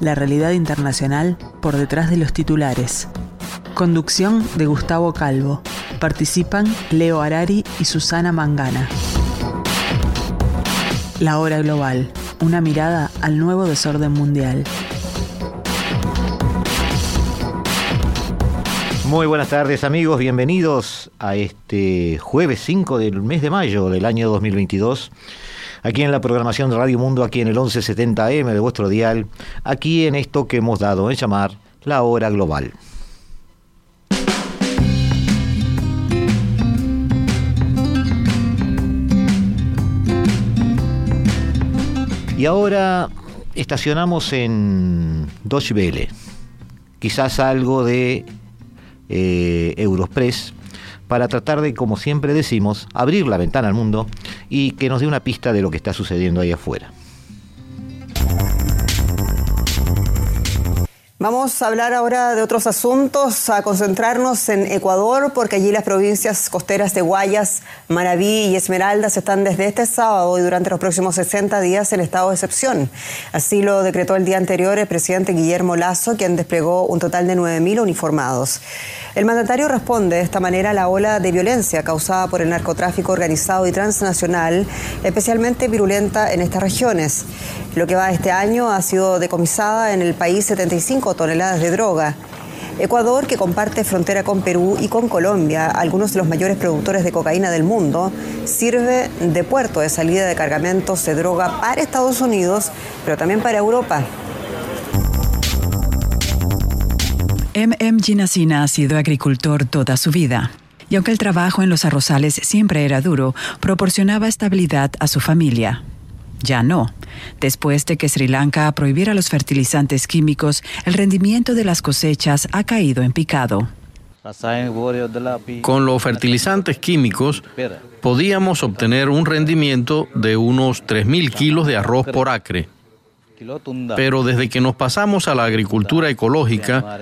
la realidad internacional por detrás de los titulares. Conducción de Gustavo Calvo. Participan Leo Arari y Susana Mangana. La hora global. Una mirada al nuevo desorden mundial. Muy buenas tardes amigos, bienvenidos a este jueves 5 del mes de mayo del año 2022 aquí en la programación de Radio Mundo, aquí en el 1170M de vuestro dial, aquí en esto que hemos dado en llamar la hora global. Y ahora estacionamos en Deutsche Welle, quizás algo de eh, Europress, para tratar de, como siempre decimos, abrir la ventana al mundo y que nos dé una pista de lo que está sucediendo ahí afuera. Vamos a hablar ahora de otros asuntos, a concentrarnos en Ecuador, porque allí las provincias costeras de Guayas, Maraví y Esmeraldas están desde este sábado y durante los próximos 60 días en estado de excepción. Así lo decretó el día anterior el presidente Guillermo Lazo, quien desplegó un total de 9.000 uniformados. El mandatario responde de esta manera a la ola de violencia causada por el narcotráfico organizado y transnacional, especialmente virulenta en estas regiones. Lo que va este año ha sido decomisada en el país 75 toneladas de droga. Ecuador, que comparte frontera con Perú y con Colombia, algunos de los mayores productores de cocaína del mundo, sirve de puerto de salida de cargamentos de droga para Estados Unidos, pero también para Europa. M.M. Ginasina ha sido agricultor toda su vida. Y aunque el trabajo en los arrozales siempre era duro, proporcionaba estabilidad a su familia. Ya no. Después de que Sri Lanka prohibiera los fertilizantes químicos, el rendimiento de las cosechas ha caído en picado. Con los fertilizantes químicos podíamos obtener un rendimiento de unos 3.000 kilos de arroz por acre. Pero desde que nos pasamos a la agricultura ecológica,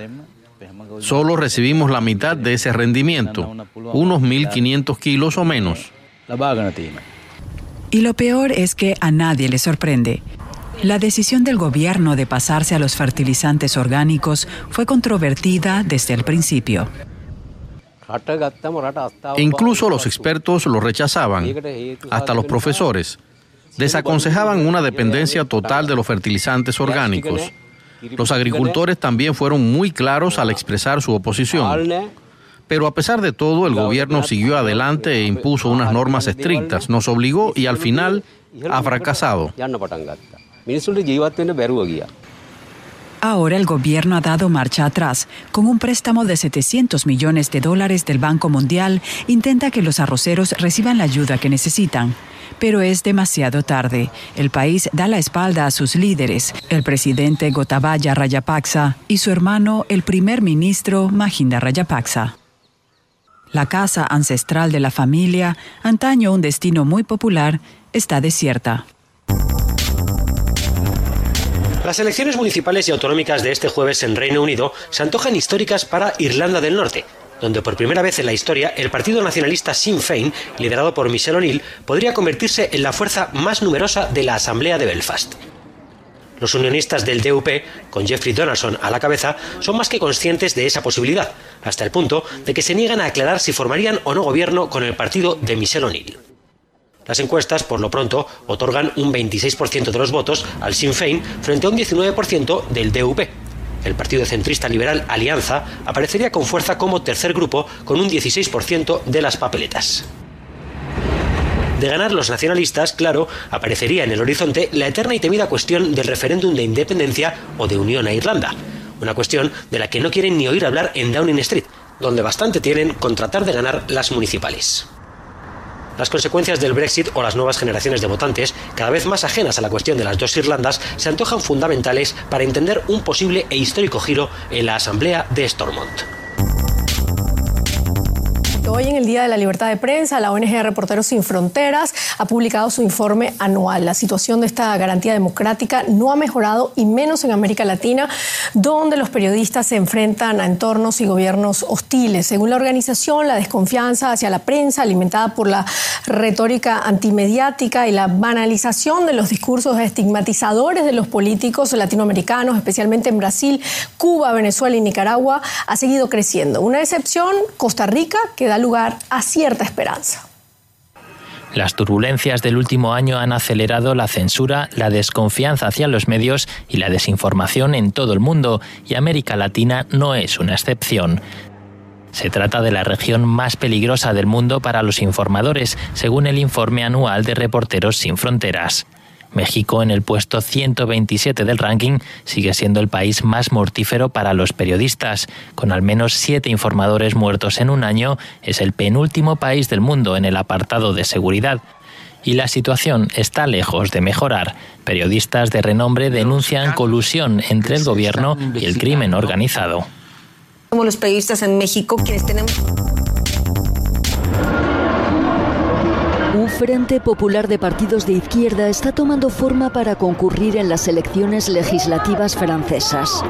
solo recibimos la mitad de ese rendimiento, unos 1.500 kilos o menos. Y lo peor es que a nadie le sorprende. La decisión del gobierno de pasarse a los fertilizantes orgánicos fue controvertida desde el principio. Incluso los expertos lo rechazaban, hasta los profesores. Desaconsejaban una dependencia total de los fertilizantes orgánicos. Los agricultores también fueron muy claros al expresar su oposición. Pero a pesar de todo, el gobierno siguió adelante e impuso unas normas estrictas, nos obligó y al final ha fracasado. Ahora el gobierno ha dado marcha atrás. Con un préstamo de 700 millones de dólares del Banco Mundial, intenta que los arroceros reciban la ayuda que necesitan pero es demasiado tarde. El país da la espalda a sus líderes, el presidente Gotabaya Rayapaksa y su hermano, el primer ministro Mahinda Rayapaksa. La casa ancestral de la familia, antaño un destino muy popular, está desierta. Las elecciones municipales y autonómicas de este jueves en Reino Unido se antojan históricas para Irlanda del Norte, donde por primera vez en la historia el Partido Nacionalista Sinn Féin, liderado por Michelle O'Neill, podría convertirse en la fuerza más numerosa de la Asamblea de Belfast. Los unionistas del DUP, con Jeffrey Donaldson a la cabeza, son más que conscientes de esa posibilidad, hasta el punto de que se niegan a aclarar si formarían o no gobierno con el partido de Michelle O'Neill. Las encuestas, por lo pronto, otorgan un 26% de los votos al Sinn Féin frente a un 19% del DUP, el partido centrista liberal Alianza aparecería con fuerza como tercer grupo con un 16% de las papeletas. De ganar los nacionalistas, claro, aparecería en el horizonte la eterna y temida cuestión del referéndum de independencia o de unión a Irlanda, una cuestión de la que no quieren ni oír hablar en Downing Street, donde bastante tienen con tratar de ganar las municipales. las consecuencias del Brexit o las nuevas generaciones de votantes, cada vez más ajenas a la cuestión de las dos Irlandas, se antojan fundamentales para entender un posible e histórico giro en la Asamblea de Stormont. Hoy en el Día de la Libertad de Prensa, la ONG Reporteros Sin Fronteras ha publicado su informe anual. La situación de esta garantía democrática no ha mejorado y menos en América Latina, donde los periodistas se enfrentan a entornos y gobiernos hostiles. Según la organización, la desconfianza hacia la prensa, alimentada por la retórica antimediática y la banalización de los discursos estigmatizadores de los políticos latinoamericanos, especialmente en Brasil, Cuba, Venezuela y Nicaragua, ha seguido creciendo. Una excepción, Costa Rica, que da lugar a cierta esperanza. Las turbulencias del último año han acelerado la censura, la desconfianza hacia los medios y la desinformación en todo el mundo, y América Latina no es una excepción. Se trata de la región más peligrosa del mundo para los informadores, según el informe anual de Reporteros Sin Fronteras. México, en el puesto 127 del ranking, sigue siendo el país más mortífero para los periodistas. Con al menos siete informadores muertos en un año, es el penúltimo país del mundo en el apartado de seguridad. Y la situación está lejos de mejorar. Periodistas de renombre denuncian colusión entre el gobierno y el crimen organizado. Como los periodistas en México, quienes tenemos Un Frente Popular de Partidos de Izquierda está tomando forma para concurrir en las elecciones legislativas francesas.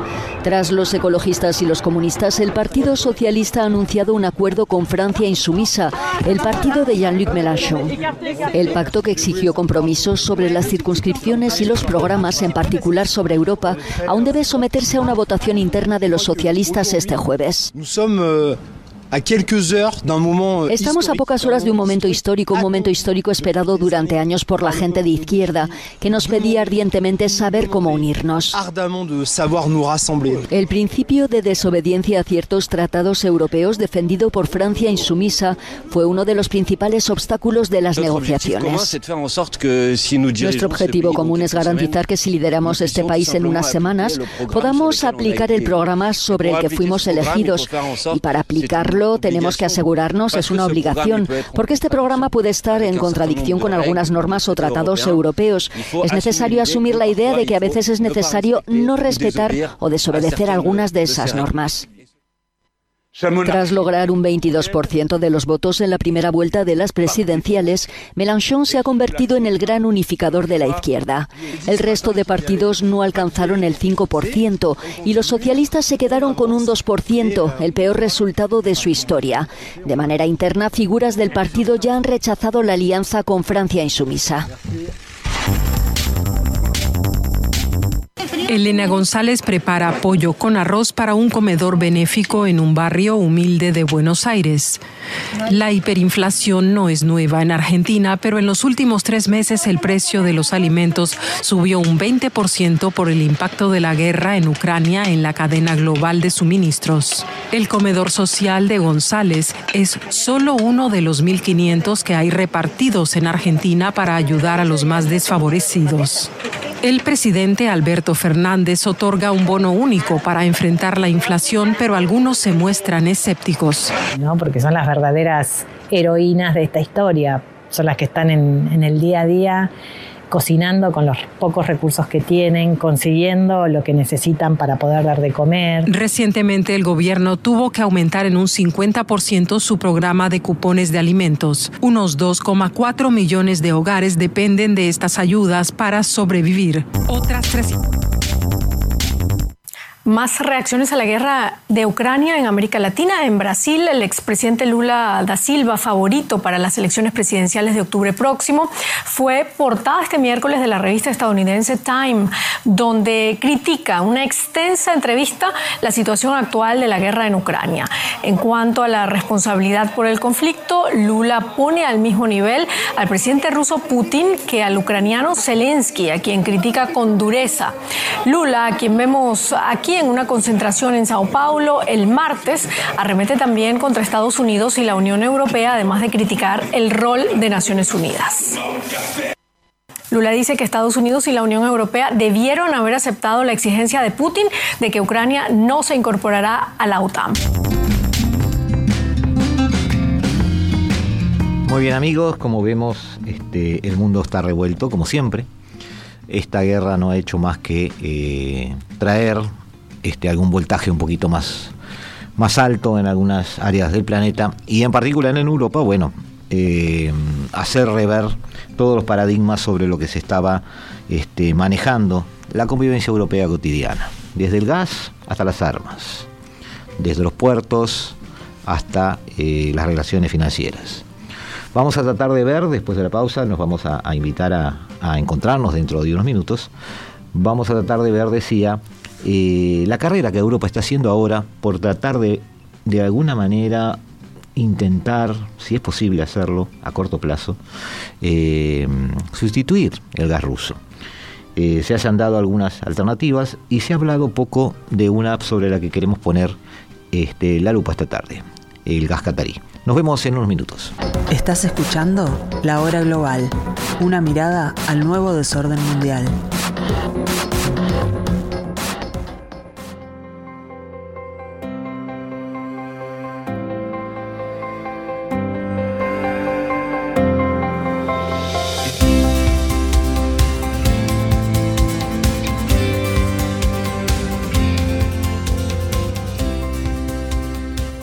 Tras los ecologistas y los comunistas, el Partido Socialista ha anunciado un acuerdo con Francia insumisa, el partido de Jean-Luc Mélenchon. El pacto que exigió compromisos sobre las circunscripciones y los programas, en particular sobre Europa, aún debe someterse a una votación interna de los socialistas este jueves. Estamos a pocas horas de un momento histórico, un momento histórico esperado durante años por la gente de izquierda, que nos pedía ardientemente saber cómo unirnos. El principio de desobediencia a ciertos tratados europeos defendido por Francia insumisa fue uno de los principales obstáculos de las negociaciones. Nuestro objetivo común es garantizar que si lideramos este país en unas semanas, podamos aplicar el programa sobre el que fuimos elegidos y para aplicarlo tenemos que asegurarnos, es una obligación, porque este programa puede estar en contradicción con algunas normas o tratados europeos. Es necesario asumir la idea de que a veces es necesario no respetar o desobedecer algunas de esas normas. Tras lograr un 22% de los votos en la primera vuelta de las presidenciales, Mélenchon se ha convertido en el gran unificador de la izquierda. El resto de partidos no alcanzaron el 5% y los socialistas se quedaron con un 2%, el peor resultado de su historia. De manera interna, figuras del partido ya han rechazado la alianza con Francia insumisa. Elena González prepara pollo con arroz para un comedor benéfico en un barrio humilde de Buenos Aires. La hiperinflación no es nueva en Argentina, pero en los últimos tres meses el precio de los alimentos subió un 20% por el impacto de la guerra en Ucrania en la cadena global de suministros. El comedor social de González es solo uno de los 1.500 que hay repartidos en Argentina para ayudar a los más desfavorecidos. El presidente Alberto Fernández otorga un bono único para enfrentar la inflación, pero algunos se muestran escépticos. No, porque son las verdaderas heroínas de esta historia, son las que están en, en el día a día cocinando con los pocos recursos que tienen, consiguiendo lo que necesitan para poder dar de comer. Recientemente el gobierno tuvo que aumentar en un 50% su programa de cupones de alimentos. Unos 2,4 millones de hogares dependen de estas ayudas para sobrevivir. Otras tres más reacciones a la guerra de Ucrania en América Latina. En Brasil, el expresidente Lula da Silva, favorito para las elecciones presidenciales de octubre próximo, fue portada este miércoles de la revista estadounidense Time, donde critica una extensa entrevista la situación actual de la guerra en Ucrania. En cuanto a la responsabilidad por el conflicto, Lula pone al mismo nivel al presidente ruso Putin que al ucraniano Zelensky, a quien critica con dureza. Lula, a quien vemos aquí en una concentración en Sao Paulo el martes, arremete también contra Estados Unidos y la Unión Europea, además de criticar el rol de Naciones Unidas. Lula dice que Estados Unidos y la Unión Europea debieron haber aceptado la exigencia de Putin de que Ucrania no se incorporará a la OTAN. Muy bien amigos, como vemos, este, el mundo está revuelto, como siempre. Esta guerra no ha hecho más que eh, traer este, algún voltaje un poquito más, más alto en algunas áreas del planeta. Y en particular en Europa, bueno, eh, hacer rever todos los paradigmas sobre lo que se estaba este, manejando la convivencia europea cotidiana, desde el gas hasta las armas, desde los puertos hasta eh, las relaciones financieras. Vamos a tratar de ver, después de la pausa, nos vamos a, invitar a, encontrarnos dentro de unos minutos, vamos a tratar de ver, decía, la carrera que Europa está haciendo ahora por tratar de, de alguna manera, intentar, si es posible hacerlo a corto plazo, eh, sustituir el gas ruso. Eh, se hayan dado algunas alternativas y se ha hablado poco de una sobre la que queremos poner este, la lupa esta tarde, el gas catarí. Nos vemos en unos minutos. Estás escuchando La Hora Global, una mirada al nuevo desorden mundial.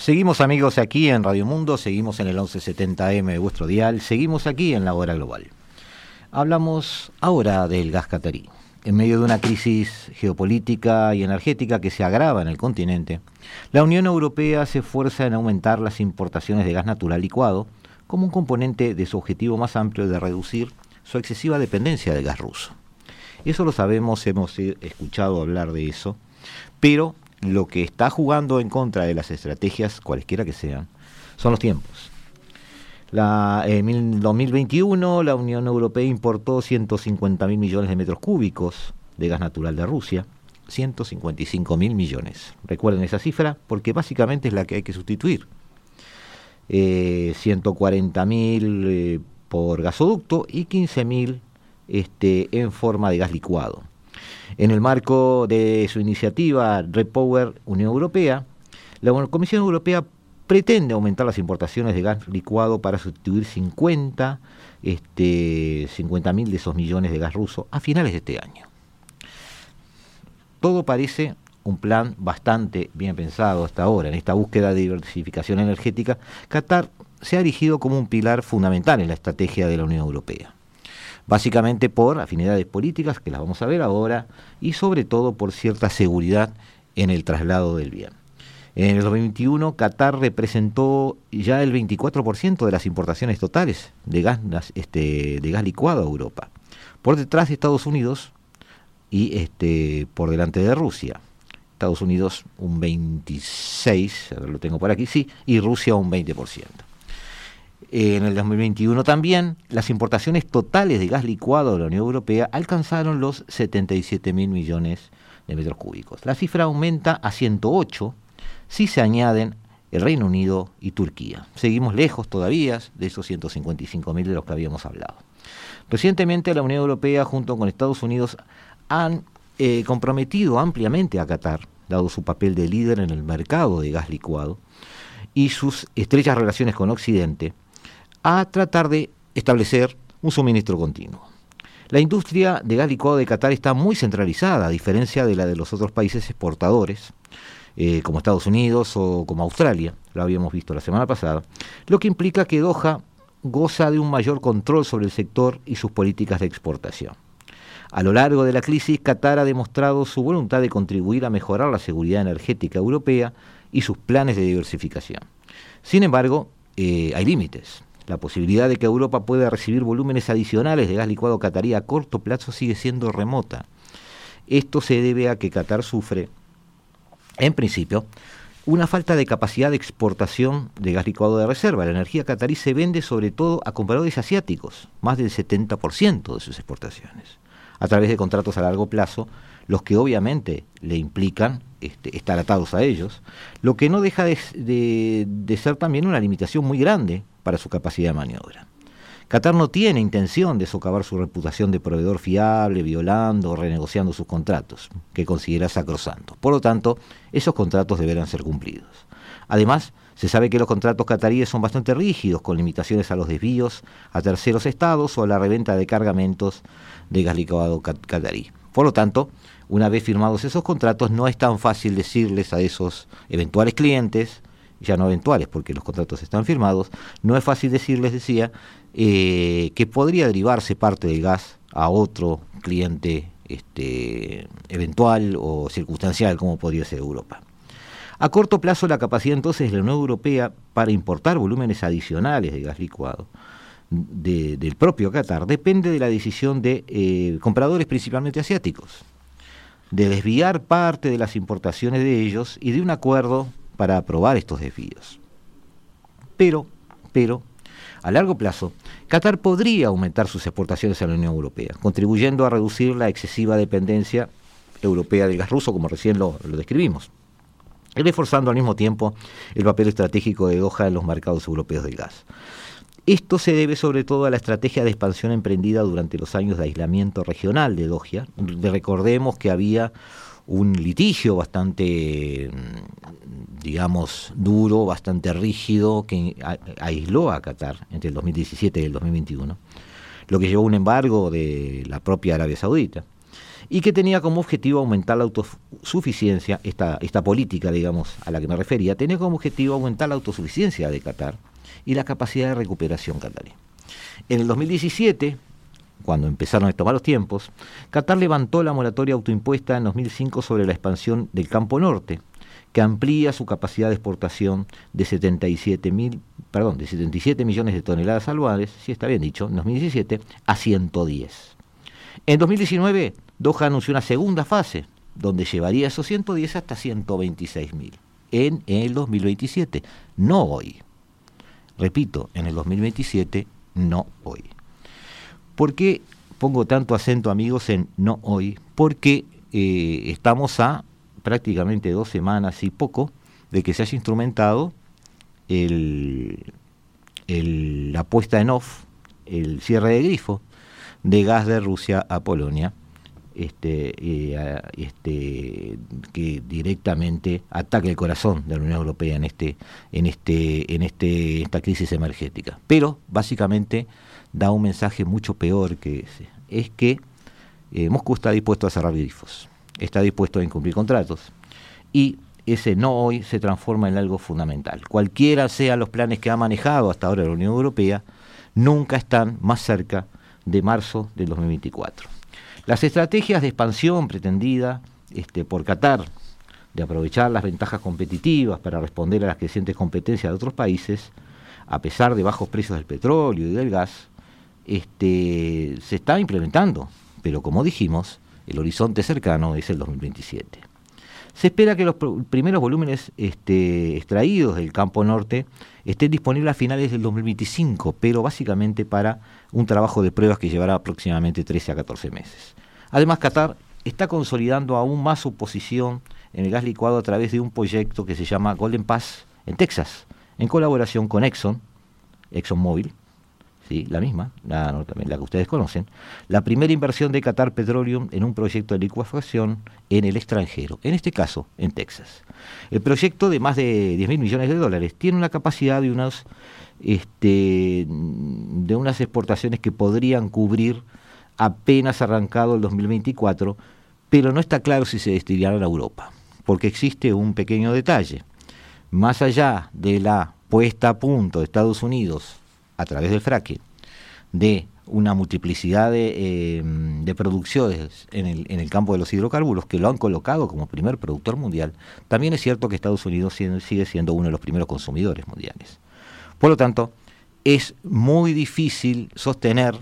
Seguimos amigos aquí en Radio Mundo, seguimos en el 1170M de vuestro dial, seguimos aquí en la hora global. Hablamos ahora del gas catarí. En medio de una crisis geopolítica y energética que se agrava en el continente, la Unión Europea se esfuerza en aumentar las importaciones de gas natural licuado como un componente de su objetivo más amplio de reducir su excesiva dependencia del gas ruso. Eso lo sabemos, hemos escuchado hablar de eso, pero lo que está jugando en contra de las estrategias, cualesquiera que sean, son los tiempos. La, en 2021 la Unión Europea importó 150 mil millones de metros cúbicos de gas natural de Rusia, 155 mil millones. Recuerden esa cifra porque básicamente es la que hay que sustituir. 140 eh, mil eh, por gasoducto y 15 mil este, en forma de gas licuado. En el marco de su iniciativa Repower Unión Europea, la Comisión Europea pretende aumentar las importaciones de gas licuado para sustituir 50, este, 50 mil de esos millones de gas ruso a finales de este año. Todo parece un plan bastante bien pensado hasta ahora. En esta búsqueda de diversificación energética, Qatar se ha erigido como un pilar fundamental en la estrategia de la Unión Europea básicamente por afinidades políticas, que las vamos a ver ahora, y sobre todo por cierta seguridad en el traslado del bien. En el 2021, Qatar representó ya el 24% de las importaciones totales de gas, este, licuado a Europa, por detrás de Estados Unidos y este, por delante de Rusia. Estados Unidos un 26, a lo tengo por aquí, sí, y Rusia un 20% en el 2021 también, las importaciones totales de gas licuado de la Unión Europea alcanzaron los 77 mil millones de metros cúbicos. La cifra aumenta a 108 si se añaden el Reino Unido y Turquía. Seguimos lejos todavía de esos 155 mil de los que habíamos hablado. Recientemente la Unión Europea junto con Estados Unidos han eh, comprometido ampliamente a Qatar, dado su papel de líder en el mercado de gas licuado, y sus estrechas relaciones con Occidente, a tratar de establecer un suministro continuo. La industria de gas licuado de Qatar está muy centralizada, a diferencia de la de los otros países exportadores, eh, como Estados Unidos o como Australia, lo habíamos visto la semana pasada, lo que implica que Doha goza de un mayor control sobre el sector y sus políticas de exportación. A lo largo de la crisis, Qatar ha demostrado su voluntad de contribuir a mejorar la seguridad energética europea y sus planes de diversificación. Sin embargo, eh, hay límites. La posibilidad de que Europa pueda recibir volúmenes adicionales de gas licuado catarí a corto plazo sigue siendo remota. Esto se debe a que Qatar sufre, en principio, una falta de capacidad de exportación de gas licuado de reserva. La energía catarí se vende sobre todo a compradores asiáticos, más del 70% de sus exportaciones, a través de contratos a largo plazo, los que obviamente le implican este, estar atados a ellos, lo que no deja de ser también una limitación muy grande para su capacidad de maniobra. Qatar no tiene intención de socavar su reputación de proveedor fiable, violando o renegociando sus contratos, que considera sacrosanto. Por lo tanto, esos contratos deberán ser cumplidos. Además, se sabe que los contratos cataríes son bastante rígidos, con limitaciones a los desvíos a terceros estados o a la reventa de cargamentos de gas licuado catarí. Por lo tanto, una vez firmados esos contratos, no es tan fácil decirles a esos eventuales clientes, ya no eventuales porque los contratos están firmados, no es fácil decirles, decía, eh, que podría derivarse parte del gas a otro cliente este, eventual o circunstancial como podría ser Europa. A corto plazo la capacidad entonces de la Unión Europea para importar volúmenes adicionales de gas licuado del propio Qatar depende de la decisión de eh, compradores principalmente asiáticos, de desviar parte de las importaciones de ellos y de un acuerdo para aprobar estos desvíos. Pero, pero, a largo plazo, Qatar podría aumentar sus exportaciones a la Unión Europea, contribuyendo a reducir la excesiva dependencia europea del gas ruso, como recién lo, describimos, y reforzando al mismo tiempo el papel estratégico de Doha en los mercados europeos del gas. Esto se debe sobre todo a la estrategia de expansión emprendida durante los años de aislamiento regional de Doha. Recordemos que había un litigio bastante, digamos, duro, bastante rígido, que aisló a Qatar entre el 2017 y el 2021, lo que llevó a un embargo de la propia Arabia Saudita, y que tenía como objetivo aumentar la autosuficiencia, esta, esta política, digamos, a la que me refería, tenía como objetivo aumentar la autosuficiencia de Qatar y la capacidad de recuperación qatarí. En el 2017, cuando empezaron a tomar los tiempos, Qatar levantó la moratoria autoimpuesta en 2005 sobre la expansión del campo norte, que amplía su capacidad de exportación de 77, mil, perdón, de 77 millones de toneladas anuales, si está bien dicho, en 2017, a 110. En 2019, Doha anunció una segunda fase, donde llevaría esos 110 hasta 126 mil, en el 2027, no hoy. Repito, en el 2027, no hoy. ¿Por qué pongo tanto acento, amigos, en no hoy? Porque eh, estamos a prácticamente dos semanas y poco de que se haya instrumentado la puesta en off, el cierre de grifo de gas de Rusia a Polonia, este, este, que directamente ataque el corazón de la Unión Europea en este, en este, en este, esta crisis energética. Pero básicamente da un mensaje mucho peor que ese. Es que eh, Moscú está dispuesto a cerrar grifos, está dispuesto a incumplir contratos y ese no hoy se transforma en algo fundamental. Cualquiera sean los planes que ha manejado hasta ahora la Unión Europea, nunca están más cerca de marzo del 2024. Las estrategias de expansión pretendida este, por Qatar, de aprovechar las ventajas competitivas para responder a las crecientes competencias de otros países, a pesar de bajos precios del petróleo y del gas, este, se está implementando, pero como dijimos, el horizonte cercano es el 2027. Se espera que los primeros volúmenes este, extraídos del campo norte estén disponibles a finales del 2025, pero básicamente para un trabajo de pruebas que llevará aproximadamente 13 a 14 meses. Además, Qatar está consolidando aún más su posición en el gas licuado a través de un proyecto que se llama Golden Pass en Texas, en colaboración con Exxon, ExxonMobil, la misma, la, la que ustedes conocen, la primera inversión de Qatar Petroleum en un proyecto de licuación en el extranjero, en este caso en Texas. El proyecto de más de 10 mil millones de dólares tiene una capacidad de unas, este, de unas exportaciones que podrían cubrir apenas arrancado el 2024, pero no está claro si se destinarán a Europa, porque existe un pequeño detalle. Más allá de la puesta a punto de Estados Unidos a través del fracking de una multiplicidad de, eh, producciones en el, en el, campo de los hidrocarburos que lo han colocado como primer productor mundial, también es cierto que Estados Unidos sigue siendo uno de los primeros consumidores mundiales. Por lo tanto, es muy difícil sostener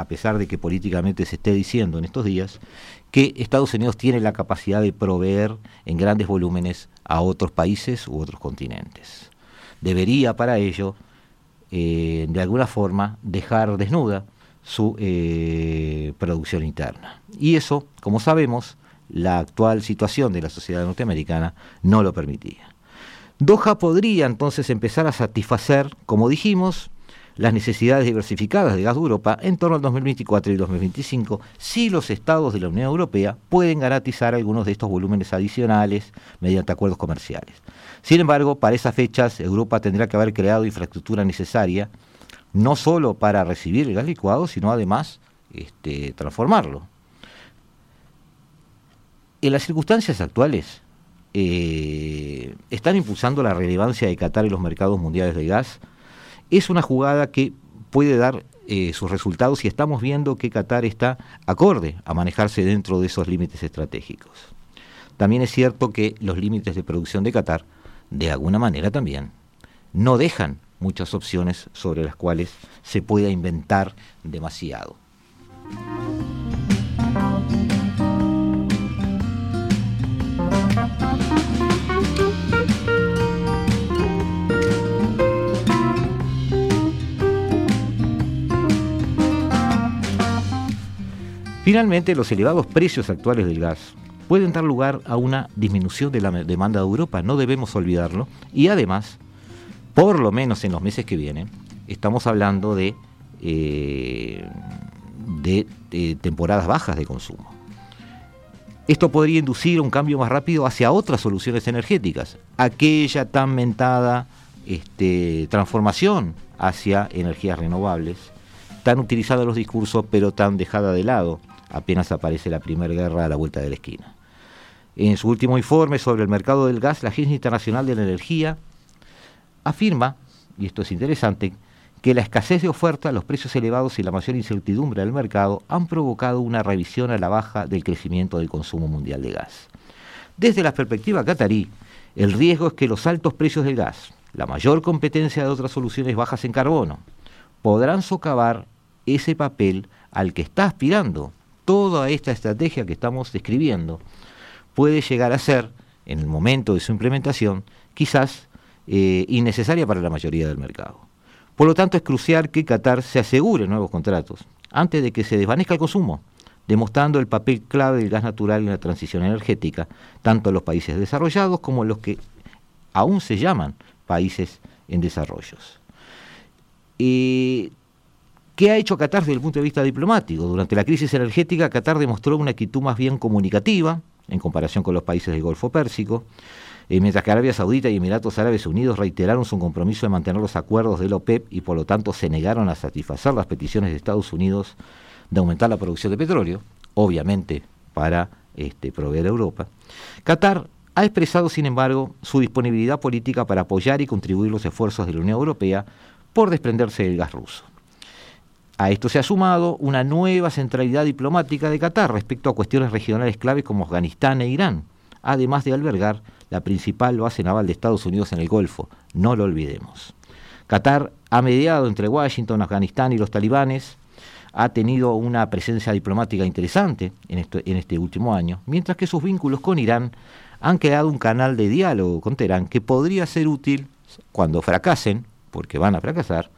a pesar de que políticamente se esté diciendo en estos días, que Estados Unidos tiene la capacidad de proveer en grandes volúmenes a otros países u otros continentes. Debería para ello, eh, de alguna forma, dejar desnuda su eh, producción interna. Y eso, como sabemos, la actual situación de la sociedad norteamericana no lo permitía. Doha podría entonces empezar a satisfacer, como dijimos, las necesidades diversificadas de gas de Europa en torno al 2024 y 2025 si los estados de la Unión Europea pueden garantizar algunos de estos volúmenes adicionales mediante acuerdos comerciales. Sin embargo, para esas fechas Europa tendrá que haber creado infraestructura necesaria no solo para recibir el gas licuado, sino además este, transformarlo. En las circunstancias actuales, eh, están impulsando la relevancia de Qatar en los mercados mundiales de gas es una jugada que puede dar eh, sus resultados y estamos viendo que Qatar está acorde a manejarse dentro de esos límites estratégicos. También es cierto que los límites de producción de Qatar, de alguna manera también, no dejan muchas opciones sobre las cuales se pueda inventar demasiado. Finalmente, los elevados precios actuales del gas pueden dar lugar a una disminución de la demanda de Europa, no debemos olvidarlo, y además, por lo menos en los meses que vienen, estamos hablando de, eh, temporadas bajas de consumo. Esto podría inducir un cambio más rápido hacia otras soluciones energéticas, aquella tan mentada este, transformación hacia energías renovables, tan utilizada en los discursos pero tan dejada de lado apenas aparece la primera guerra a la vuelta de la esquina. En su último informe sobre el mercado del gas, la Agencia Internacional de la Energía afirma, y esto es interesante, que la escasez de oferta, los precios elevados y la mayor incertidumbre del mercado han provocado una revisión a la baja del crecimiento del consumo mundial de gas. Desde la perspectiva catarí, el riesgo es que los altos precios del gas, la mayor competencia de otras soluciones bajas en carbono, podrán socavar ese papel al que está aspirando toda esta estrategia que estamos describiendo puede llegar a ser, en el momento de su implementación, quizás eh, innecesaria para la mayoría del mercado. Por lo tanto, es crucial que Qatar se asegure nuevos contratos antes de que se desvanezca el consumo, demostrando el papel clave del gas natural en la transición energética, tanto en los países desarrollados como en los que aún se llaman países en desarrollos. ¿Qué ha hecho Qatar desde el punto de vista diplomático? Durante la crisis energética, Qatar demostró una actitud más bien comunicativa en comparación con los países del Golfo Pérsico, eh, mientras que Arabia Saudita y Emiratos Árabes Unidos reiteraron su compromiso de mantener los acuerdos de la OPEP y por lo tanto se negaron a satisfacer las peticiones de Estados Unidos de aumentar la producción de petróleo, obviamente para este, proveer a Europa. Qatar ha expresado, sin embargo, su disponibilidad política para apoyar y contribuir los esfuerzos de la Unión Europea por desprenderse del gas ruso. A esto se ha sumado una nueva centralidad diplomática de Qatar respecto a cuestiones regionales claves como Afganistán e Irán, además de albergar la principal base naval de Estados Unidos en el Golfo, no lo olvidemos. Qatar ha mediado entre Washington, Afganistán y los talibanes, ha tenido una presencia diplomática interesante en, en este último año, mientras que sus vínculos con Irán han creado un canal de diálogo con Teherán que podría ser útil cuando fracasen, porque van a fracasar,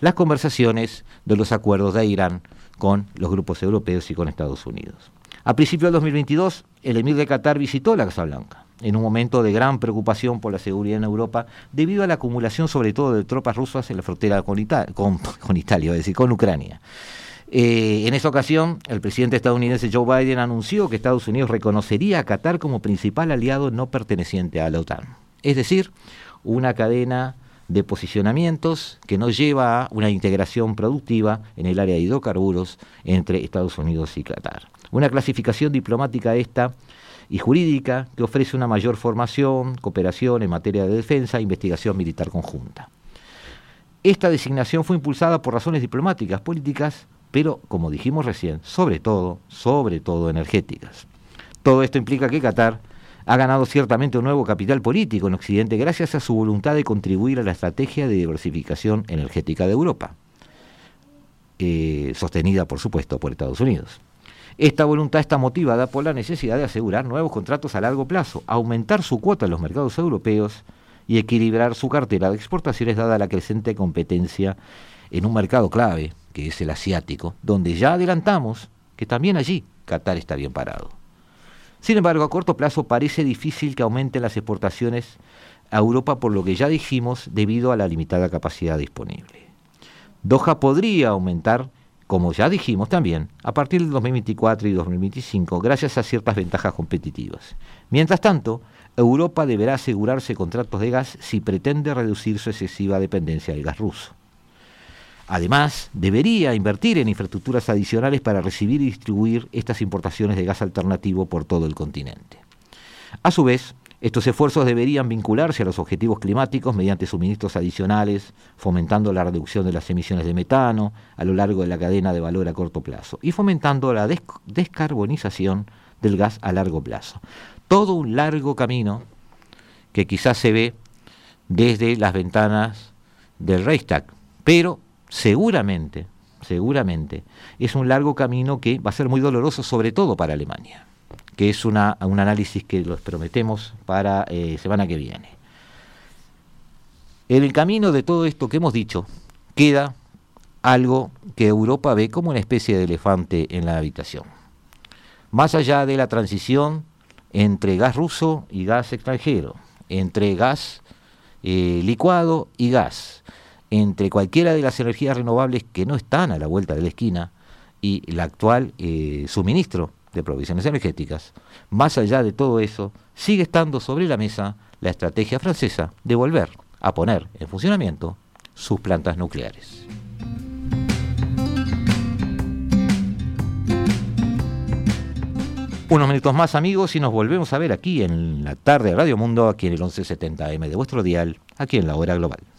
las conversaciones de los acuerdos de Irán con los grupos europeos y con Estados Unidos. A principios del 2022, el emir de Qatar visitó la Casa Blanca, en un momento de gran preocupación por la seguridad en Europa, debido a la acumulación sobre todo de tropas rusas en la frontera con, Italia, decir, con Ucrania. Eh, en esa ocasión, el presidente estadounidense Joe Biden anunció que Estados Unidos reconocería a Qatar como principal aliado no perteneciente a la OTAN. Es decir, una cadena de posicionamientos que nos lleva a una integración productiva en el área de hidrocarburos entre Estados Unidos y Qatar. Una clasificación diplomática esta y jurídica que ofrece una mayor formación, cooperación en materia de defensa e investigación militar conjunta. Esta designación fue impulsada por razones diplomáticas, políticas, pero, como dijimos recién, sobre todo, sobre todo energéticas. Todo esto implica que Qatar ha ganado ciertamente un nuevo capital político en Occidente gracias a su voluntad de contribuir a la estrategia de diversificación energética de Europa. eh, sostenida por supuesto por Estados Unidos. Esta voluntad está motivada por la necesidad de asegurar nuevos contratos a largo plazo, aumentar su cuota en los mercados europeos y equilibrar su cartera de exportaciones dada la creciente competencia en un mercado clave, que es el asiático, donde ya adelantamos que también allí Qatar está bien parado. Sin embargo, a corto plazo parece difícil que aumenten las exportaciones a Europa por lo que ya dijimos debido a la limitada capacidad disponible. Doha podría aumentar, como ya dijimos también, a partir del 2024 y 2025 gracias a ciertas ventajas competitivas. Mientras tanto, Europa deberá asegurarse contratos de gas si pretende reducir su excesiva dependencia del gas ruso. Además, debería invertir en infraestructuras adicionales para recibir y distribuir estas importaciones de gas alternativo por todo el continente. A su vez, estos esfuerzos deberían vincularse a los objetivos climáticos mediante suministros adicionales, fomentando la reducción de las emisiones de metano a lo largo de la cadena de valor a corto plazo y fomentando la descarbonización del gas a largo plazo. Todo un largo camino que quizás se ve desde las ventanas del Reichstag, pero seguramente, seguramente, es un largo camino que va a ser muy doloroso, sobre todo para Alemania que es una, un análisis que los prometemos para eh, semana que viene. En el camino de todo esto que hemos dicho, queda algo que Europa ve como una especie de elefante en la habitación. Más allá de la transición entre gas ruso y gas extranjero, entre gas eh, licuado y gas, entre cualquiera de las energías renovables que no están a la vuelta de la esquina y el actual eh, suministro de provisiones energéticas, más allá de todo eso, sigue estando sobre la mesa la estrategia francesa de volver a poner en funcionamiento sus plantas nucleares. Unos minutos más amigos y nos volvemos a ver aquí en la tarde de Radio Mundo, aquí en el 1170M de vuestro dial, aquí en la hora global.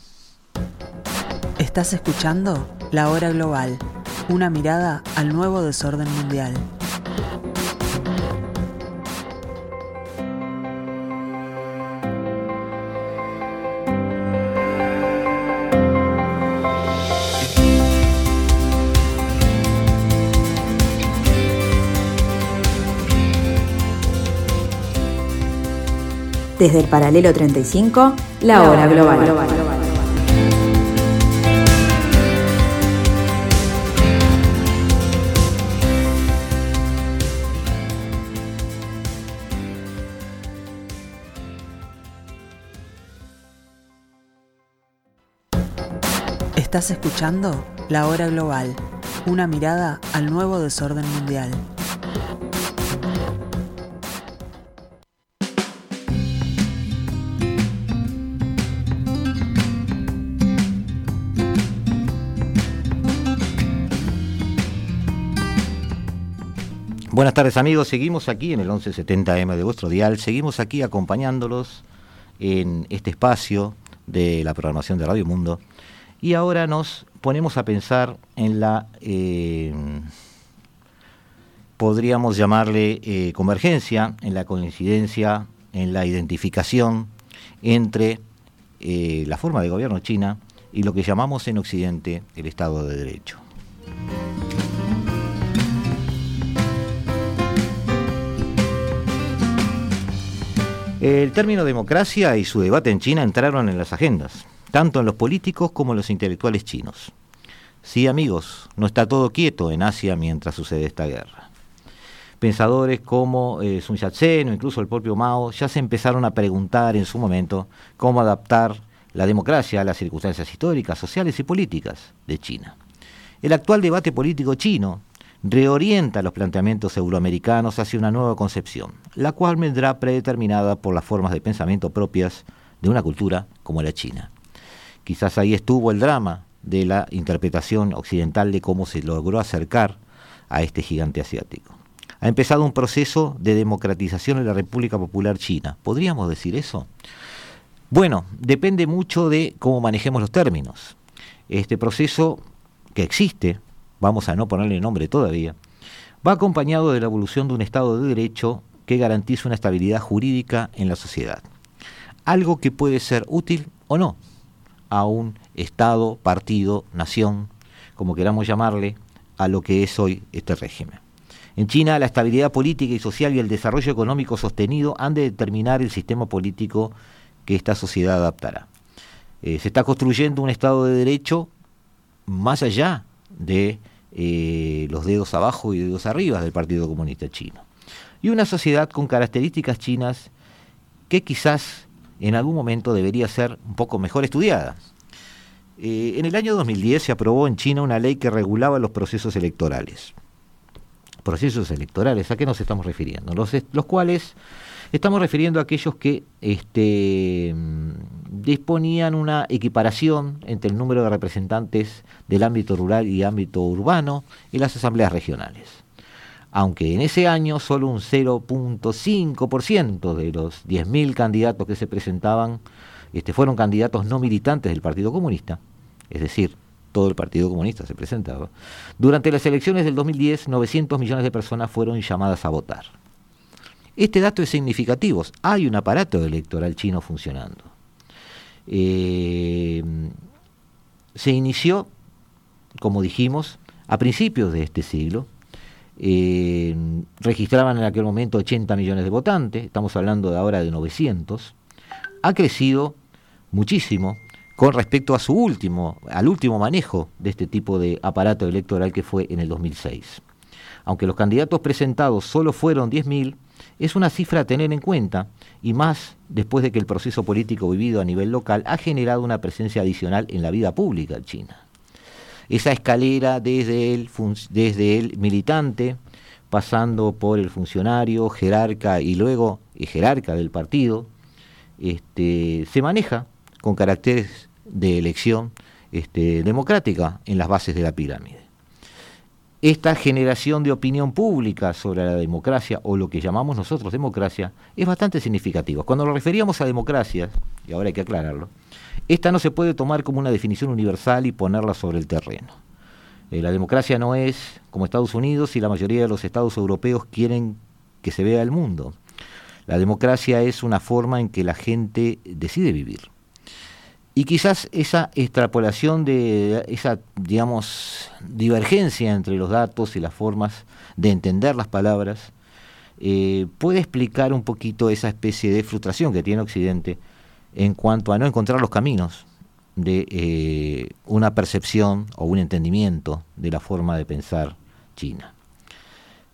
Estás escuchando La Hora Global, una mirada al nuevo desorden mundial. Desde el paralelo 35, la hora global. Estás escuchando La Hora Global, una mirada al nuevo desorden mundial. Buenas tardes amigos, seguimos aquí en el 1170M de vuestro dial, seguimos aquí acompañándolos en este espacio de la programación de Radio Mundo y ahora nos ponemos a pensar en la, eh, podríamos llamarle eh, convergencia, en la coincidencia, en la identificación entre eh, la forma de gobierno china y lo que llamamos en Occidente el Estado de Derecho. El término democracia y su debate en China entraron en las agendas, tanto en los políticos como en los intelectuales chinos. Sí, amigos, no está todo quieto en Asia mientras sucede esta guerra. Pensadores como eh, Sun Yat-sen o incluso el propio Mao ya se empezaron a preguntar en su momento cómo adaptar la democracia a las circunstancias históricas, sociales y políticas de China. El actual debate político chino reorienta los planteamientos euroamericanos hacia una nueva concepción, la cual vendrá predeterminada por las formas de pensamiento propias de una cultura como la China. Quizás ahí estuvo el drama de la interpretación occidental de cómo se logró acercar a este gigante asiático. Ha empezado un proceso de democratización en la República Popular China. ¿Podríamos decir eso? Bueno, depende mucho de cómo manejemos los términos. Este proceso que existe, vamos a no ponerle nombre todavía, va acompañado de la evolución de un Estado de Derecho que garantice una estabilidad jurídica en la sociedad. Algo que puede ser útil o no a un Estado, partido, nación, como queramos llamarle, a lo que es hoy este régimen. En China, la estabilidad política y social y el desarrollo económico sostenido han de determinar el sistema político que esta sociedad adaptará. Eh, se está construyendo un Estado de Derecho más allá de eh, los dedos abajo y dedos arriba del Partido Comunista Chino. Y una sociedad con características chinas que quizás en algún momento debería ser un poco mejor estudiada. Eh, en el año 2010 se aprobó en China una ley que regulaba los procesos electorales. Procesos electorales, ¿a qué nos estamos refiriendo? Los, los cuales estamos refiriendo a aquellos que este, disponían una equiparación entre el número de representantes del ámbito rural y ámbito urbano en las asambleas regionales. Aunque en ese año solo un 0.5% de los 10.000 candidatos que se presentaban este, fueron candidatos no militantes del Partido Comunista, es decir, todo el Partido Comunista se presentaba. Durante las elecciones del 2010, 900 millones de personas fueron llamadas a votar. Este dato es significativo. Hay un aparato electoral chino funcionando. Eh, se inició, como dijimos, a principios de este siglo. Eh, registraban en aquel momento 80 millones de votantes, estamos hablando de ahora de 900. Ha crecido muchísimo con respecto a su último, al último manejo de este tipo de aparato electoral que fue en el 2006. Aunque los candidatos presentados solo fueron 10.000, es una cifra a tener en cuenta, y más después de que el proceso político vivido a nivel local ha generado una presencia adicional en la vida pública China. Esa escalera desde el, desde el militante, pasando por el funcionario, jerarca y luego el jerarca del partido, este, se maneja con caracteres de elección este, democrática en las bases de la pirámide esta generación de opinión pública sobre la democracia, o lo que llamamos nosotros democracia, es bastante significativa. Cuando nos referíamos a democracia, y ahora hay que aclararlo, esta no se puede tomar como una definición universal y ponerla sobre el terreno. Eh, la democracia no es como Estados Unidos y la mayoría de los estados europeos quieren que se vea el mundo. La democracia es una forma en que la gente decide vivir. Y quizás esa extrapolación de esa, digamos, divergencia entre los datos y las formas de entender las palabras eh, puede explicar un poquito esa especie de frustración que tiene Occidente en cuanto a no encontrar los caminos de eh, una percepción o un entendimiento de la forma de pensar China.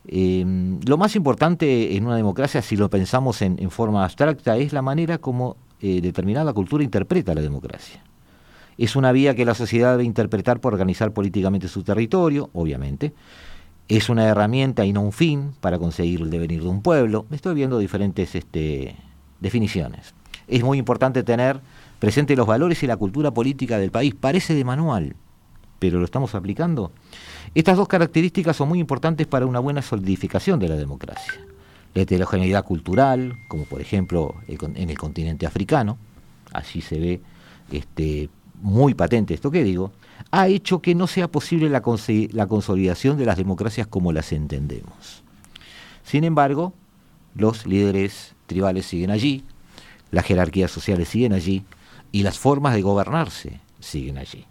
Eh, lo más importante en una democracia, si lo pensamos en forma abstracta, es la manera como eh, determinada cultura interpreta la democracia. Es una vía que la sociedad debe interpretar por organizar políticamente su territorio, obviamente. Es una herramienta y no un fin para conseguir el devenir de un pueblo. Estoy viendo diferentes este, definiciones. Es muy importante tener presente los valores y la cultura política del país. Parece de manual, pero lo estamos aplicando. Estas dos características son muy importantes para una buena solidificación de la democracia la heterogeneidad cultural, como por ejemplo en el continente africano, así se ve este, muy patente esto que digo, ha hecho que no sea posible la, la consolidación de las democracias como las entendemos. Sin embargo, los líderes tribales siguen allí, las jerarquías sociales siguen allí y las formas de gobernarse siguen allí.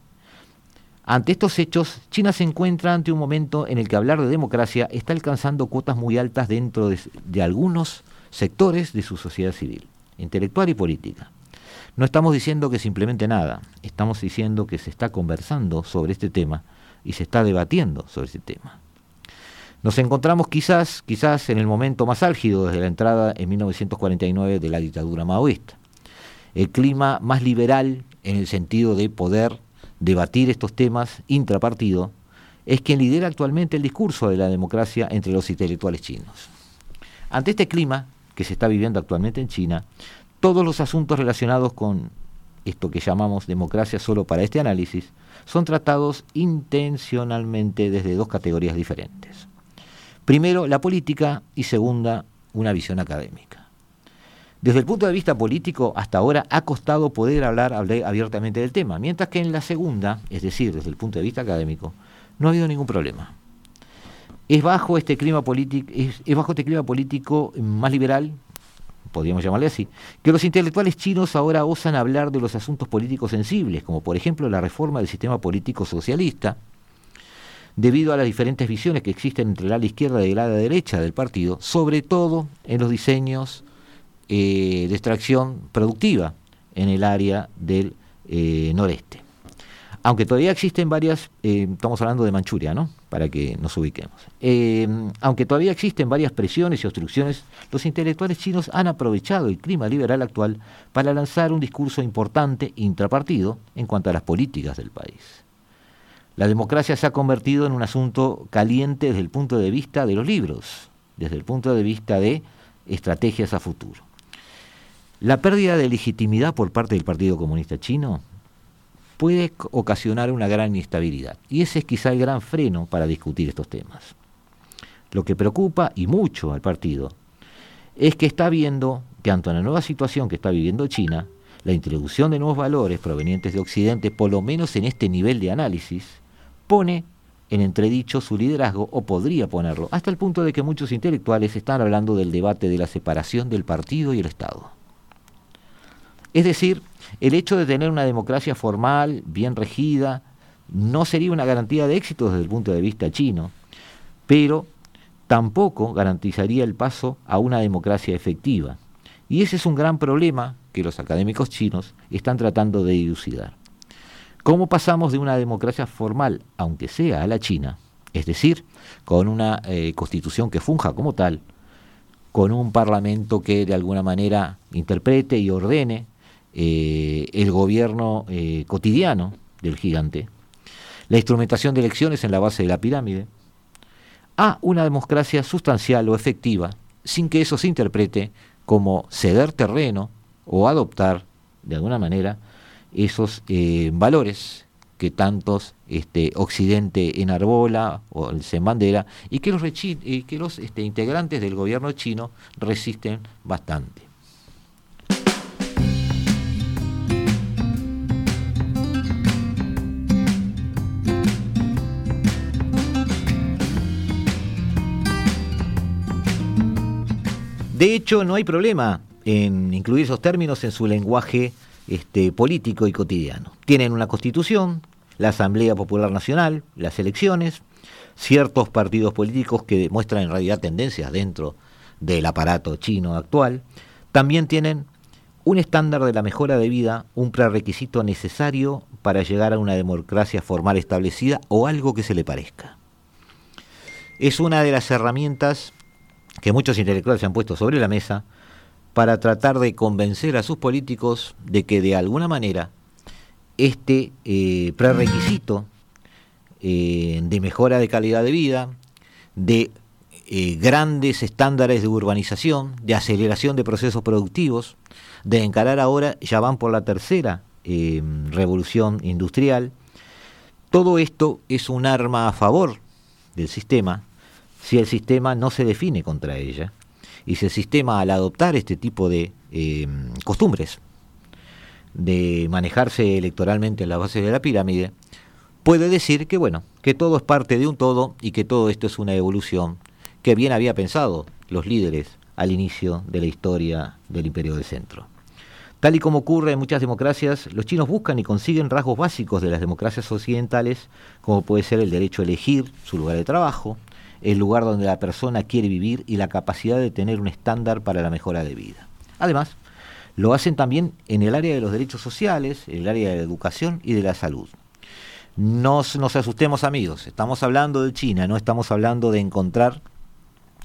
Ante estos hechos, China se encuentra ante un momento en el que hablar de democracia está alcanzando cuotas muy altas dentro de, algunos sectores de su sociedad civil, intelectual y política. No estamos diciendo que simplemente nada, estamos diciendo que se está conversando sobre este tema y se está debatiendo sobre este tema. Nos encontramos quizás, quizás en el momento más álgido desde la entrada en 1949 de la dictadura maoísta. El clima más liberal en el sentido de poder debatir estos temas intrapartido, es quien lidera actualmente el discurso de la democracia entre los intelectuales chinos. Ante este clima que se está viviendo actualmente en China, todos los asuntos relacionados con esto que llamamos democracia solo para este análisis son tratados intencionalmente desde dos categorías diferentes. Primero, la política y segunda, una visión académica. Desde el punto de vista político, hasta ahora ha costado poder hablar abiertamente del tema, mientras que en la segunda, es decir, desde el punto de vista académico, no ha habido ningún problema. Es bajo este clima político, es, bajo este clima político más liberal, podríamos llamarle así, que los intelectuales chinos ahora osan hablar de los asuntos políticos sensibles, como por ejemplo la reforma del sistema político socialista, debido a las diferentes visiones que existen entre la izquierda y la derecha del partido, sobre todo en los diseños eh, de extracción productiva en el área del eh, noreste. Aunque todavía existen varias, eh, estamos hablando de Manchuria, ¿no? Para que nos ubiquemos. aunque todavía existen varias presiones y obstrucciones, los intelectuales chinos han aprovechado el clima liberal actual para lanzar un discurso importante intrapartido en cuanto a las políticas del país. La democracia se ha convertido en un asunto caliente desde el punto de vista de los libros, desde el punto de vista de estrategias a futuro. La pérdida de legitimidad por parte del Partido Comunista Chino puede ocasionar una gran inestabilidad, y ese es quizá el gran freno para discutir estos temas. Lo que preocupa, y mucho al partido, es que está viendo que ante la nueva situación que está viviendo China, la introducción de nuevos valores provenientes de Occidente, por lo menos en este nivel de análisis, pone en entredicho su liderazgo o podría ponerlo, hasta el punto de que muchos intelectuales están hablando del debate de la separación del partido y el Estado. Es decir, el hecho de tener una democracia formal, bien regida, no sería una garantía de éxito desde el punto de vista chino, pero tampoco garantizaría el paso a una democracia efectiva. Y ese es un gran problema que los académicos chinos están tratando de dilucidar. ¿Cómo pasamos de una democracia formal, aunque sea a la China, es decir, con una eh, constitución que funja como tal, con un parlamento que de alguna manera interprete y ordene eh, el gobierno eh, cotidiano del gigante, la instrumentación de elecciones en la base de la pirámide, a una democracia sustancial o efectiva, sin que eso se interprete como ceder terreno o adoptar, de alguna manera, esos eh, valores que tantos este, Occidente enarbola o se bandera y que los, y que los este, integrantes del gobierno chino resisten bastante. De hecho, no hay problema en incluir esos términos en su lenguaje este, político y cotidiano. Tienen una constitución, la Asamblea Popular Nacional, las elecciones, ciertos partidos políticos que demuestran en realidad tendencias dentro del aparato chino actual, también tienen un estándar de la mejora de vida, un prerequisito necesario para llegar a una democracia formal establecida o algo que se le parezca. Es una de las herramientas que muchos intelectuales han puesto sobre la mesa para tratar de convencer a sus políticos de que de alguna manera este eh, prerequisito eh, de mejora de calidad de vida, de eh, grandes estándares de urbanización, de aceleración de procesos productivos, de encarar ahora, ya van por la tercera revolución industrial, todo esto es un arma a favor del sistema si el sistema no se define contra ella y si el sistema al adoptar este tipo de em, costumbres, de manejarse electoralmente en la base de la pirámide, puede decir que bueno, que todo es parte de un todo y que todo esto es una evolución que bien había pensado los líderes al inicio de la historia del imperio del centro. Tal y como ocurre en muchas democracias, los chinos buscan y consiguen rasgos básicos de las democracias occidentales, como puede ser el derecho a elegir su lugar de trabajo, el lugar donde la persona quiere vivir y la capacidad de tener un estándar para la mejora de vida. Además, lo hacen también en el área de los derechos sociales, en el área de la educación y de la salud. No nos asustemos amigos, estamos hablando de China, no estamos hablando de encontrar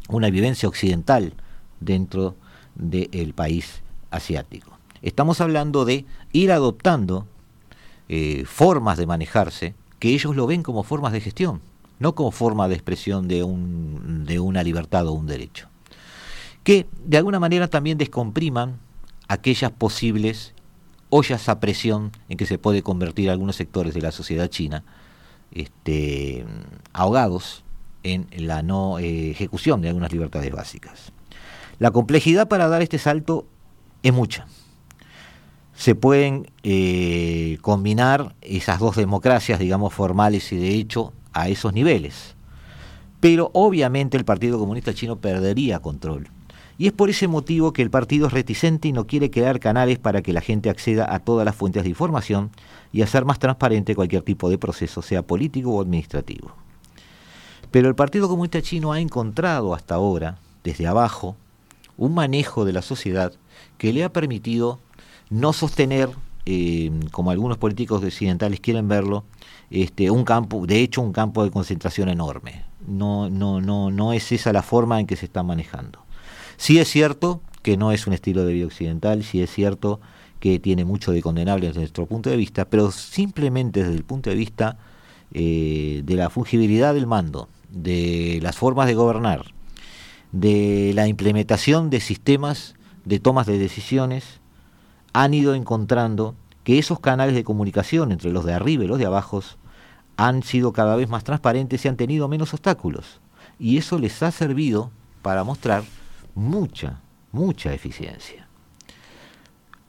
una vivencia occidental dentro del país asiático. Estamos hablando de ir adoptando eh, formas de manejarse que ellos lo ven como formas de gestión no como forma de expresión de, un, de una libertad o un derecho. Que de alguna manera también descompriman aquellas posibles ollas a presión en que se puede convertir algunos sectores de la sociedad china, este, ahogados en la no eh, ejecución de algunas libertades básicas. La complejidad para dar este salto es mucha. Se pueden eh, combinar esas dos democracias, digamos, formales y de hecho, a esos niveles. Pero obviamente el Partido Comunista Chino perdería control. Y es por ese motivo que el partido es reticente y no quiere crear canales para que la gente acceda a todas las fuentes de información y hacer más transparente cualquier tipo de proceso, sea político o administrativo. Pero el Partido Comunista Chino ha encontrado hasta ahora, desde abajo, un manejo de la sociedad que le ha permitido no sostener, eh, como algunos políticos occidentales quieren verlo, este, un campo, de hecho un campo de concentración enorme. No, no, no, no es esa la forma en que se está manejando. Sí es cierto que no es un estilo de vida occidental, sí es cierto que tiene mucho de condenable desde nuestro punto de vista, pero simplemente desde el punto de vista eh, de la fungibilidad del mando, de las formas de gobernar, de la implementación de sistemas de tomas de decisiones, han ido encontrando que esos canales de comunicación entre los de arriba y los de abajo han sido cada vez más transparentes y han tenido menos obstáculos. Y eso les ha servido para mostrar mucha, mucha eficiencia.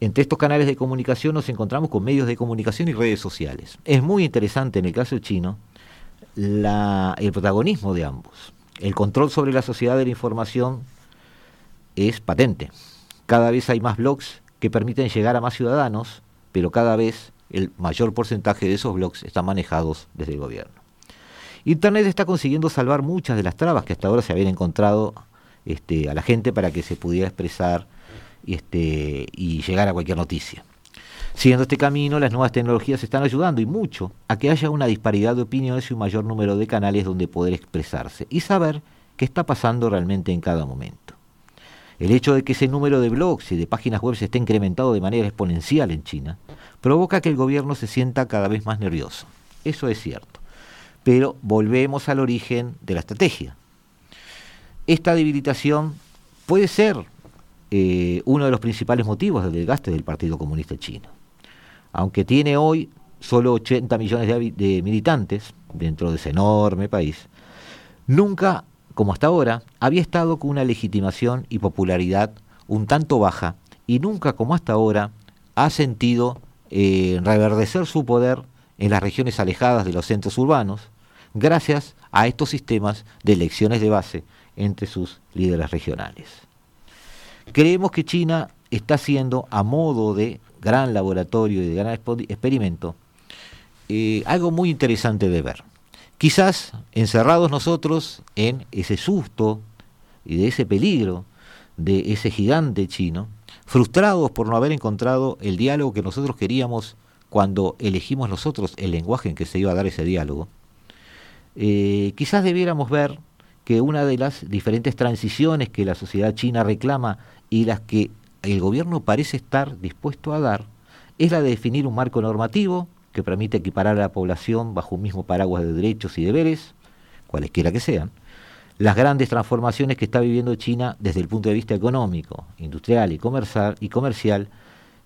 Entre estos canales de comunicación nos encontramos con medios de comunicación y redes sociales. Es muy interesante en el caso chino el protagonismo de ambos. El control sobre la sociedad de la información es patente. Cada vez hay más blogs que permiten llegar a más ciudadanos, pero cada vez el mayor porcentaje de esos blogs están manejados desde el gobierno. Internet está consiguiendo salvar muchas de las trabas que hasta ahora se habían encontrado este, a la gente para que se pudiera expresar este, y llegar a cualquier noticia. Siguiendo este camino, las nuevas tecnologías están ayudando y mucho a que haya una disparidad de opiniones y un mayor número de canales donde poder expresarse y saber qué está pasando realmente en cada momento. El hecho de que ese número de blogs y de páginas web se esté incrementado de manera exponencial en China provoca que el gobierno se sienta cada vez más nervioso. Eso es cierto. Pero volvemos al origen de la estrategia. Esta debilitación puede ser eh, uno de los principales motivos del desgaste del Partido Comunista Chino. Aunque tiene hoy solo 80 millones de, de militantes dentro de ese enorme país, nunca como hasta ahora, había estado con una legitimación y popularidad un tanto baja y nunca como hasta ahora ha sentido eh, reverdecer su poder en las regiones alejadas de los centros urbanos, gracias a estos sistemas de elecciones de base entre sus líderes regionales. Creemos que China está haciendo, a modo de gran laboratorio y de gran experimento, eh, algo muy interesante de ver. Quizás encerrados nosotros en ese susto y de ese peligro de ese gigante chino, frustrados por no haber encontrado el diálogo que nosotros queríamos cuando elegimos nosotros el lenguaje en que se iba a dar ese diálogo, eh, quizás debiéramos ver que una de las diferentes transiciones que la sociedad china reclama y las que el gobierno parece estar dispuesto a dar es la de definir un marco normativo que permite equiparar a la población bajo un mismo paraguas de derechos y deberes, cualesquiera que sean, las grandes transformaciones que está viviendo China desde el punto de vista económico, industrial y comercial, y comercial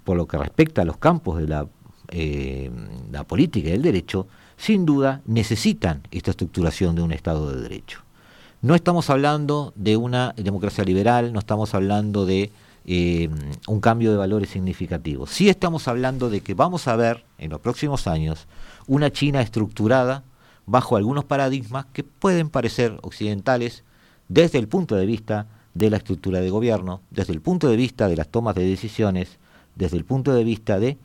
por lo que respecta a los campos de la, eh, política y el derecho, sin duda necesitan esta estructuración de un Estado de Derecho. No estamos hablando de una democracia liberal, no estamos hablando de eh, un cambio de valores significativo. Sí estamos hablando de que vamos a ver en los próximos años una China estructurada bajo algunos paradigmas que pueden parecer occidentales desde el punto de vista de la estructura de gobierno, desde el punto de vista de las tomas de decisiones, desde el punto de vista de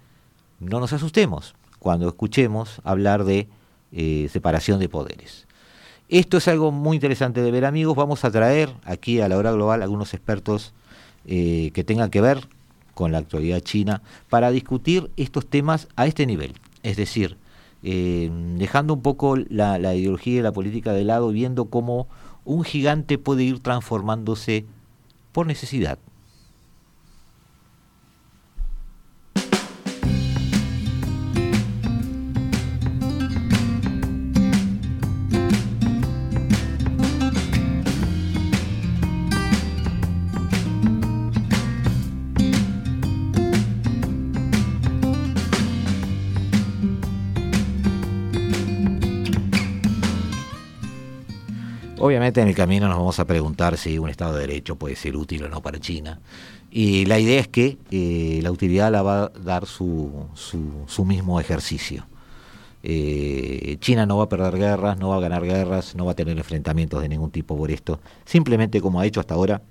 no nos asustemos cuando escuchemos hablar de eh, separación de poderes. Esto es algo muy interesante de ver amigos, vamos a traer aquí a la hora global algunos expertos eh, que tenga que ver con la actualidad china para discutir estos temas a este nivel. Es decir, eh, dejando un poco la, la ideología y la política de lado, viendo cómo un gigante puede ir transformándose por necesidad, Obviamente en el camino nos vamos a preguntar si un Estado de Derecho puede ser útil o no para China. Y la idea es que eh, la utilidad la va a dar su, su, mismo ejercicio. Eh, China no va a perder guerras, no va a ganar guerras, no va a tener enfrentamientos de ningún tipo por esto. Simplemente como ha hecho hasta ahora,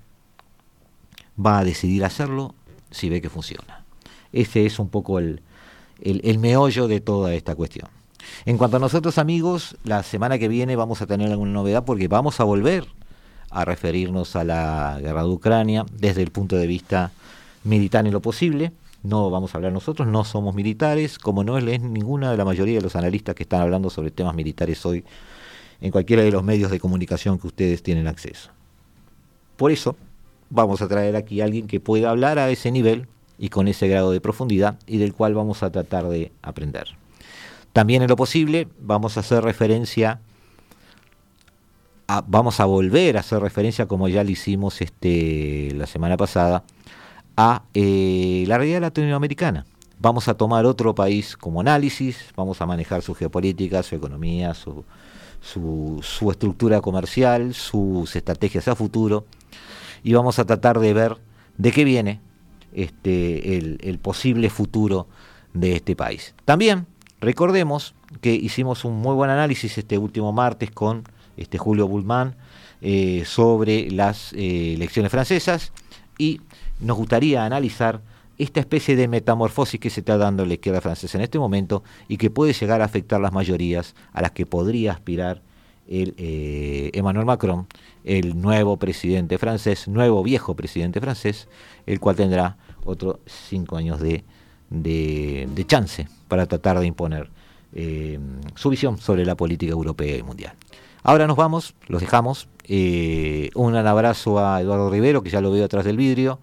va a decidir hacerlo si ve que funciona. Ese es un poco el, el meollo de toda esta cuestión. En cuanto a nosotros amigos, la semana que viene vamos a tener alguna novedad porque vamos a volver a referirnos a la guerra de Ucrania desde el punto de vista militar en lo posible. No vamos a hablar nosotros, no somos militares, como no es ninguna de la mayoría de los analistas que están hablando sobre temas militares hoy en cualquiera de los medios de comunicación que ustedes tienen acceso. Por eso vamos a traer aquí a alguien que pueda hablar a ese nivel y con ese grado de profundidad y del cual vamos a tratar de aprender. También en lo posible vamos a hacer referencia, vamos a volver a hacer referencia, como ya lo hicimos este, la semana pasada, a eh, la realidad latinoamericana. Vamos a tomar otro país como análisis, vamos a manejar su geopolítica, su economía, su, su estructura comercial, sus estrategias a futuro, y vamos a tratar de ver de qué viene este, el, posible futuro de este país. También recordemos que hicimos un muy buen análisis este último martes con este Julio Bullman eh, sobre las eh, elecciones francesas y nos gustaría analizar esta especie de metamorfosis que se está dando la izquierda francesa en este momento y que puede llegar a afectar las mayorías a las que podría aspirar el, eh, Emmanuel Macron, el nuevo presidente francés, nuevo viejo presidente francés, el cual tendrá otros cinco años de, de, chance para tratar de imponer eh, su visión sobre la política europea y mundial. Ahora nos vamos, los dejamos. Eh, un abrazo a Eduardo Rivero, que ya lo veo atrás del vidrio.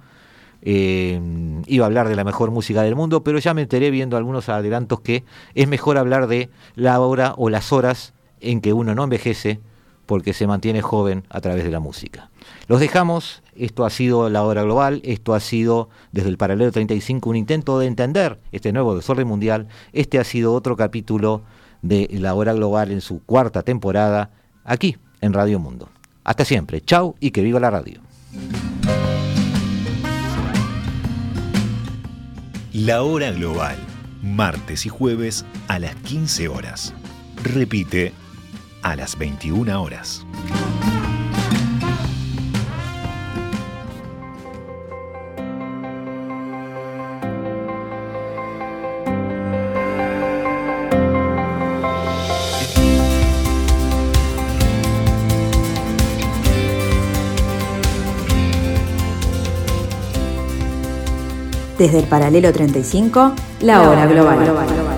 iba a hablar de la mejor música del mundo, pero ya me enteré viendo algunos adelantos que es mejor hablar de la hora o las horas en que uno no envejece porque se mantiene joven a través de la música. Los dejamos, esto ha sido la hora global, esto ha sido desde el paralelo 35 un intento de entender este nuevo desorden mundial, este ha sido otro capítulo de la hora global en su cuarta temporada, aquí en Radio Mundo. Hasta siempre, chao y que viva la radio. La hora global, martes y jueves a las 15 horas. Repite a las 21 horas. Desde el paralelo 35, la hora global.